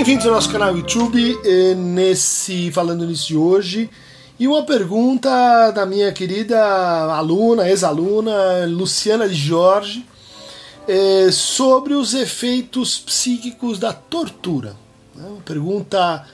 bem-vindos ao nosso canal YouTube, nesse falando nisso de hoje. E uma pergunta da minha querida aluna, ex-aluna, Luciana de Jorge, eh, sobre os efeitos psíquicos da tortura. É uma pergunta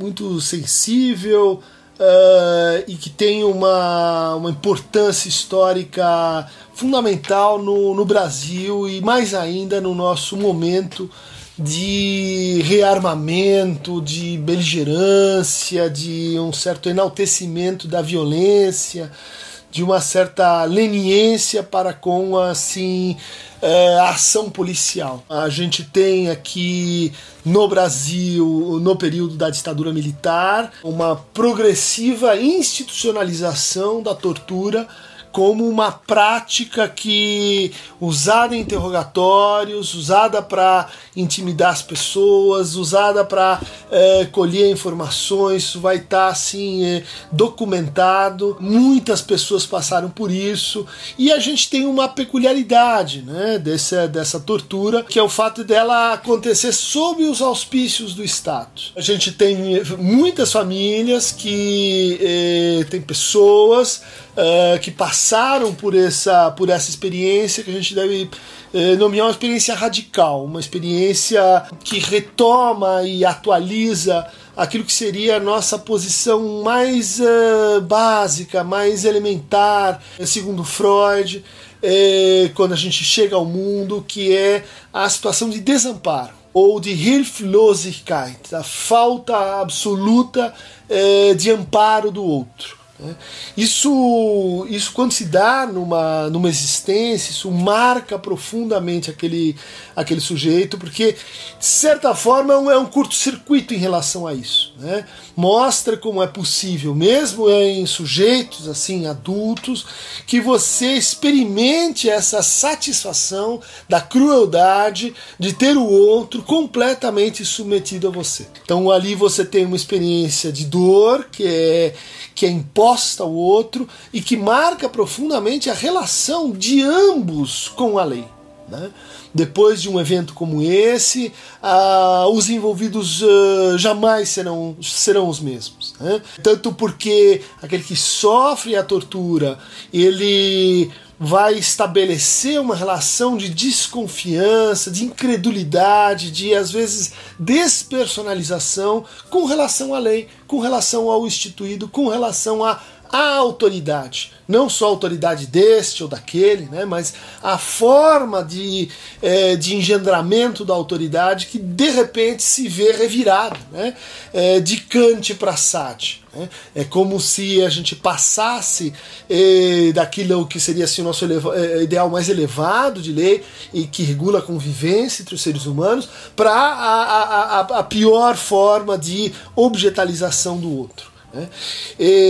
muito sensível uh, e que tem uma, uma importância histórica fundamental no, no Brasil e mais ainda no nosso momento de rearmamento, de beligerância, de um certo enaltecimento da violência, de uma certa leniência para com assim é, a ação policial. A gente tem aqui no Brasil, no período da ditadura militar, uma progressiva institucionalização da tortura como uma prática que usada em interrogatórios, usada para intimidar as pessoas, usada para é, colher informações, isso vai estar tá, assim é, documentado. Muitas pessoas passaram por isso e a gente tem uma peculiaridade, né, dessa dessa tortura, que é o fato dela acontecer sob os auspícios do Estado. A gente tem muitas famílias que é, tem pessoas uh, que passaram por essa, por essa experiência que a gente deve uh, nomear uma experiência radical, uma experiência que retoma e atualiza aquilo que seria a nossa posição mais uh, básica, mais elementar, segundo Freud, eh, quando a gente chega ao mundo, que é a situação de desamparo ou de Hilflosigkeit, a falta absoluta eh, de amparo do outro. Né? Isso, isso quando se dá numa, numa existência, isso marca profundamente aquele, aquele sujeito, porque de certa forma é um curto-circuito em relação a isso. Né? Mostra como é possível, mesmo em sujeitos assim adultos, que você experimente essa satisfação da crueldade de ter o outro completamente submetido a você. Então ali você tem uma experiência de dor que é que é imposta ao outro e que marca profundamente a relação de ambos com a lei. Né? Depois de um evento como esse, ah, os envolvidos ah, jamais serão, serão os mesmos. Né? Tanto porque aquele que sofre a tortura, ele vai estabelecer uma relação de desconfiança, de incredulidade, de às vezes despersonalização com relação à lei, com relação ao instituído, com relação à, à autoridade. Não só a autoridade deste ou daquele, né, mas a forma de, é, de engendramento da autoridade que de repente se vê revirada, né, é, de Kant para Sade. Né? É como se a gente passasse eh, daquilo que seria assim, o nosso ideal mais elevado de lei e que regula a convivência entre os seres humanos para a, a, a, a pior forma de objetalização do outro. Né?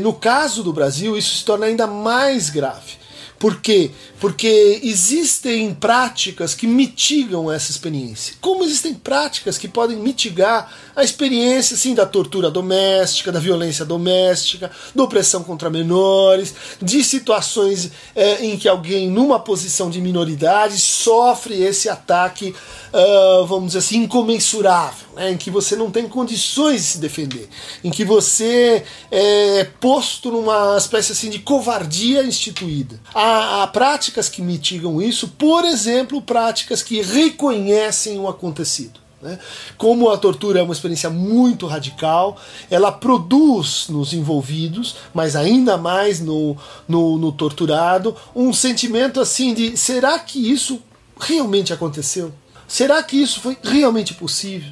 No caso do Brasil, isso se torna ainda mais grave. Por quê? Porque existem práticas que mitigam essa experiência. Como existem práticas que podem mitigar a experiência assim, da tortura doméstica, da violência doméstica, da opressão contra menores, de situações é, em que alguém, numa posição de minoridade, sofre esse ataque, uh, vamos dizer assim, incomensurável, né, em que você não tem condições de se defender, em que você é posto numa espécie assim, de covardia instituída. Há, há práticas que mitigam isso, por exemplo, práticas que reconhecem o acontecido. Né? Como a tortura é uma experiência muito radical, ela produz nos envolvidos, mas ainda mais no, no, no torturado, um sentimento assim de: será que isso realmente aconteceu? Será que isso foi realmente possível?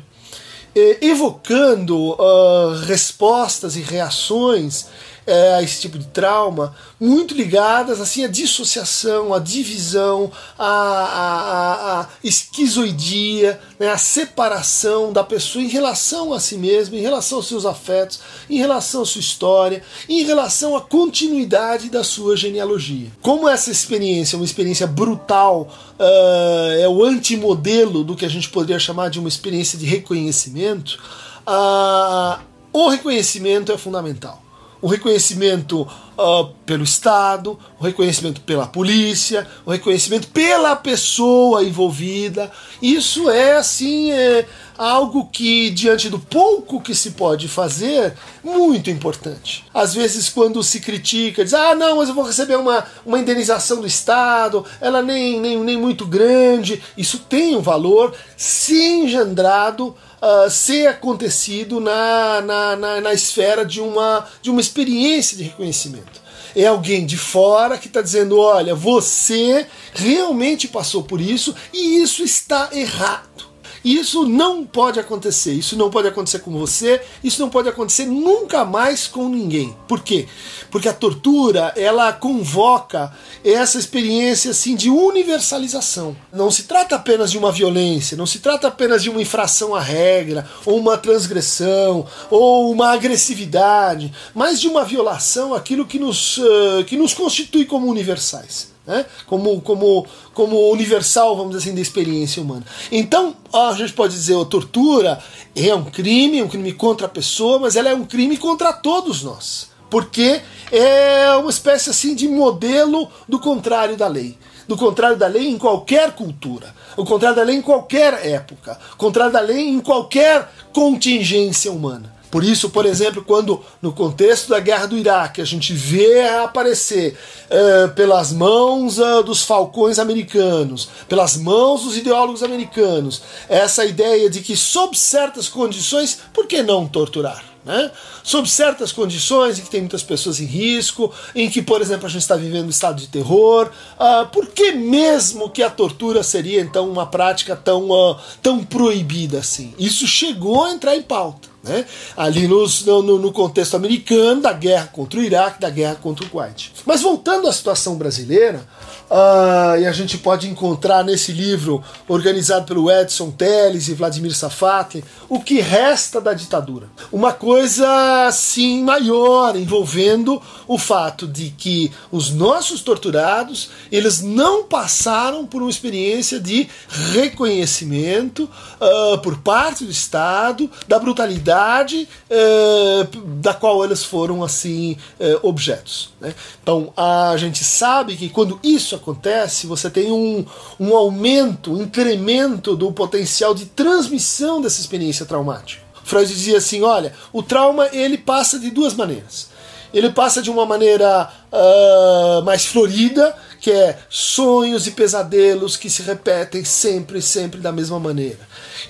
evocando uh, respostas e reações é, a esse tipo de trauma, muito ligadas assim à dissociação, à divisão, à, à, à esquizoidia, né, à separação da pessoa em relação a si mesma, em relação aos seus afetos, em relação à sua história, em relação à continuidade da sua genealogia. Como essa experiência é uma experiência brutal, uh, é o antimodelo do que a gente poderia chamar de uma experiência de reconhecimento, uh, o reconhecimento é fundamental o reconhecimento uh, pelo Estado, o reconhecimento pela polícia, o reconhecimento pela pessoa envolvida. Isso é assim é algo que diante do pouco que se pode fazer, muito importante. Às vezes quando se critica, diz: "Ah, não, mas eu vou receber uma, uma indenização do Estado, ela nem, nem, nem muito grande". Isso tem um valor se engendrado uh, ser acontecido na, na, na, na esfera de uma, de uma experiência de reconhecimento é alguém de fora que está dizendo: olha, você realmente passou por isso e isso está errado. Isso não pode acontecer. Isso não pode acontecer com você. Isso não pode acontecer nunca mais com ninguém. Por quê? Porque a tortura ela convoca essa experiência assim de universalização. Não se trata apenas de uma violência, não se trata apenas de uma infração à regra, ou uma transgressão, ou uma agressividade, mas de uma violação aquilo que nos, uh, que nos constitui como universais né? como, como, como universal, vamos dizer assim, da experiência humana. Então, a gente pode dizer, a tortura é um crime, um crime contra a pessoa, mas ela é um crime contra todos nós. Porque é uma espécie assim de modelo do contrário da lei. Do contrário da lei em qualquer cultura, o contrário da lei em qualquer época, o contrário da lei em qualquer contingência humana. Por isso, por exemplo, quando no contexto da guerra do Iraque a gente vê aparecer uh, pelas mãos uh, dos falcões americanos, pelas mãos dos ideólogos americanos, essa ideia de que, sob certas condições, por que não torturar? Né? Sob certas condições em que tem muitas pessoas em risco, em que, por exemplo, a gente está vivendo um estado de terror, uh, por que mesmo que a tortura seria então uma prática tão, uh, tão proibida assim? Isso chegou a entrar em pauta né? ali nos, no, no, contexto americano da guerra contra o Iraque, da guerra contra o Kuwait. Mas voltando à situação brasileira, uh, e a gente pode encontrar nesse livro organizado pelo Edson Teles e Vladimir Safati, o que resta da ditadura. Uma coisa assim maior, envolvendo o fato de que os nossos torturados eles não passaram por uma experiência de reconhecimento uh, por parte do Estado da brutalidade eh, da qual eles foram assim eh, objetos. Né? Então a gente sabe que quando isso acontece, você tem um, um aumento, um incremento do potencial de transmissão dessa experiência traumática. Freud dizia assim: olha, o trauma ele passa de duas maneiras. Ele passa de uma maneira uh, mais florida, que é sonhos e pesadelos que se repetem sempre, sempre da mesma maneira.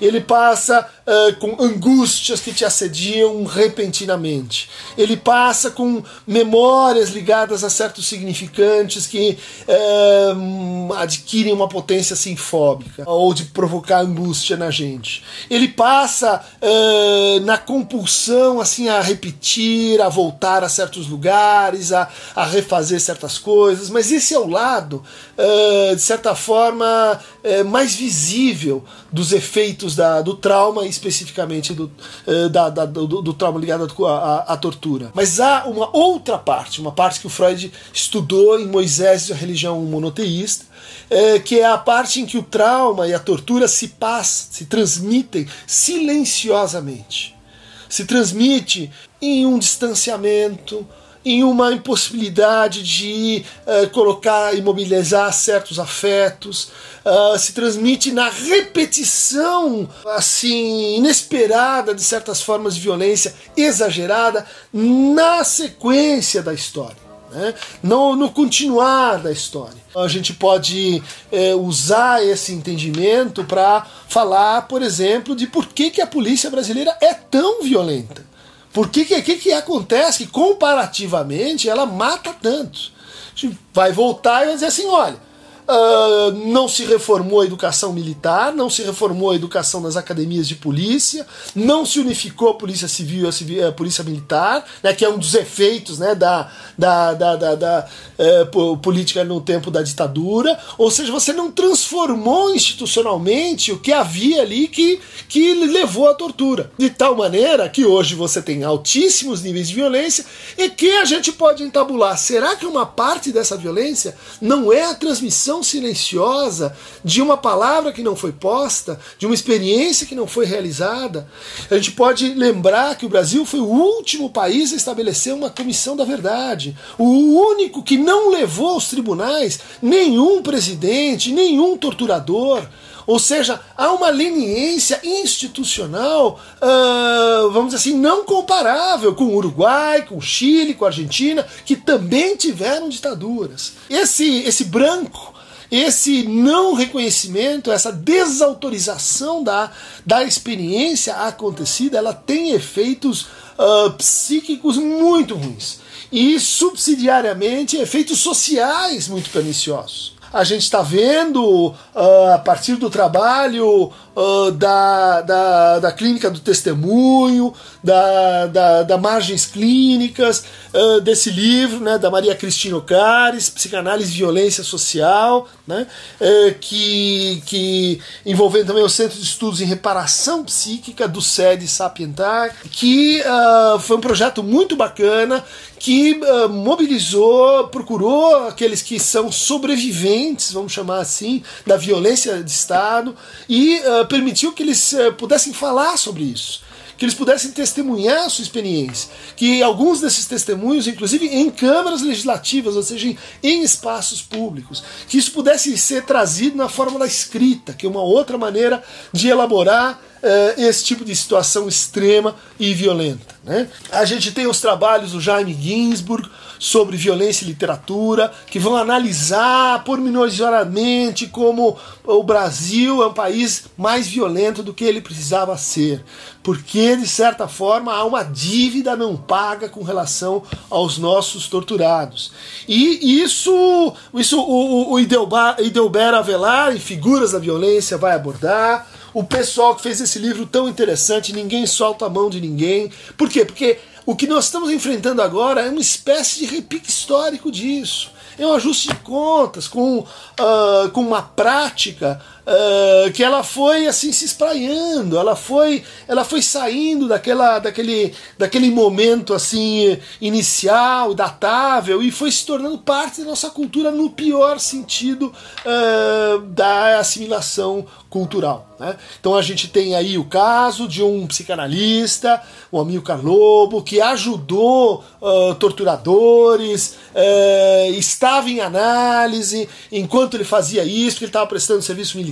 Ele passa uh, com angústias que te assediam repentinamente. Ele passa com memórias ligadas a certos significantes que uh, adquirem uma potência sinfóbica ou de provocar angústia na gente. Ele passa uh, na compulsão assim a repetir, a voltar a certos lugares, a, a refazer certas coisas, mas esse é o lado, de certa forma, mais visível dos efeitos da, do trauma especificamente do, uh, da, da, do, do, trauma ligado à, à, tortura. Mas há uma outra parte, uma parte que o Freud estudou em Moisés e a religião monoteísta, uh, que é a parte em que o trauma e a tortura se passam, se transmitem silenciosamente. Se transmite em um distanciamento, em uma impossibilidade de uh, colocar, imobilizar certos afetos, uh, se transmite na repetição assim inesperada de certas formas de violência exagerada na sequência da história. Né? No, no continuar da história. A gente pode é, usar esse entendimento para falar, por exemplo, de por que, que a polícia brasileira é tão violenta. Por que que, que, que acontece que comparativamente ela mata tanto? A gente vai voltar e vai dizer assim, olha, Uh, não se reformou a educação militar, não se reformou a educação nas academias de polícia, não se unificou a polícia civil e a, a polícia militar, né, que é um dos efeitos né, da, da, da, da, da uh, política no tempo da ditadura. Ou seja, você não transformou institucionalmente o que havia ali que, que levou à tortura. De tal maneira que hoje você tem altíssimos níveis de violência e que a gente pode entabular. Será que uma parte dessa violência não é a transmissão silenciosa de uma palavra que não foi posta, de uma experiência que não foi realizada. A gente pode lembrar que o Brasil foi o último país a estabelecer uma comissão da verdade, o único que não levou aos tribunais nenhum presidente, nenhum torturador. Ou seja, há uma leniência institucional, uh, vamos dizer assim, não comparável com o Uruguai, com o Chile, com a Argentina, que também tiveram ditaduras. Esse, esse branco esse não reconhecimento, essa desautorização da, da experiência acontecida, ela tem efeitos uh, psíquicos muito ruins e subsidiariamente efeitos sociais muito perniciosos. A gente está vendo uh, a partir do trabalho uh, da, da, da clínica do testemunho, da, da, da margens clínicas, uh, desse livro né, da Maria Cristina Ocares, Psicanálise e Violência Social, né, uh, que, que envolvendo também o Centro de Estudos em Reparação Psíquica do SED Sapientar, que foi um projeto muito bacana que uh, mobilizou, procurou aqueles que são sobreviventes, vamos chamar assim, da violência de Estado e uh, permitiu que eles uh, pudessem falar sobre isso que eles pudessem testemunhar a sua experiência, que alguns desses testemunhos, inclusive em câmaras legislativas, ou seja, em espaços públicos, que isso pudesse ser trazido na forma da escrita, que é uma outra maneira de elaborar uh, esse tipo de situação extrema e violenta. Né? A gente tem os trabalhos do Jaime Ginsburg sobre violência e literatura, que vão analisar pormenorizadamente como o Brasil é um país mais violento do que ele precisava ser, porque de certa forma há uma dívida não paga com relação aos nossos torturados. E isso, isso o, o Idelber Avelar, em Figuras da Violência, vai abordar o pessoal que fez esse livro tão interessante, ninguém solta a mão de ninguém. Por quê? Porque o que nós estamos enfrentando agora é uma espécie de repique histórico disso. É um ajuste de contas com, uh, com uma prática uh, que ela foi assim se espraiando, ela foi, ela foi saindo daquela, daquele, daquele momento assim inicial, datável, e foi se tornando parte da nossa cultura no pior sentido uh, da assimilação cultural. Né? Então a gente tem aí o caso de um psicanalista, o Amilcar Lobo, que ajudou uh, torturadores, estava em análise enquanto ele fazia isso, porque ele estava prestando serviço militar,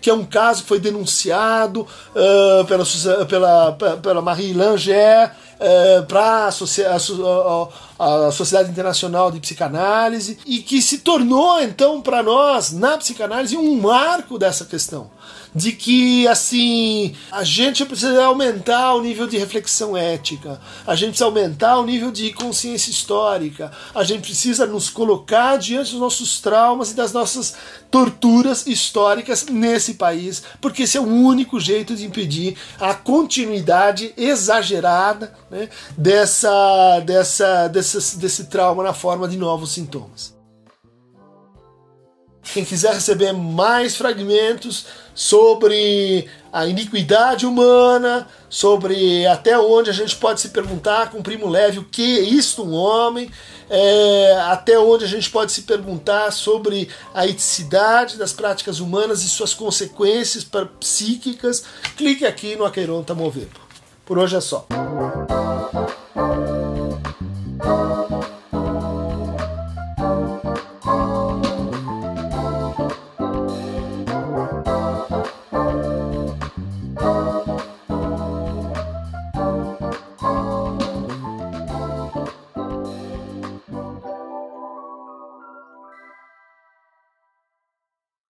que é um caso que foi denunciado uh, pela, pela, pela Marie Langer, uh, para a, a, Sociedade Internacional de Psicanálise e que se tornou então para nós na psicanálise um marco dessa questão de que assim a gente precisa aumentar o nível de reflexão ética, a gente precisa aumentar o nível de consciência histórica, a gente precisa nos colocar diante dos nossos traumas e das nossas torturas históricas nesse país, porque esse é o único jeito de impedir a continuidade exagerada né, dessa, dessa, dessa, desse trauma na forma de novos sintomas. Quem quiser receber mais fragmentos sobre a iniquidade humana, sobre até onde a gente pode se perguntar com primo leve o que é isto um homem, é, até onde a gente pode se perguntar sobre a eticidade das práticas humanas e suas consequências psíquicas, clique aqui no Aqueiron Tamovepo. Por hoje é só.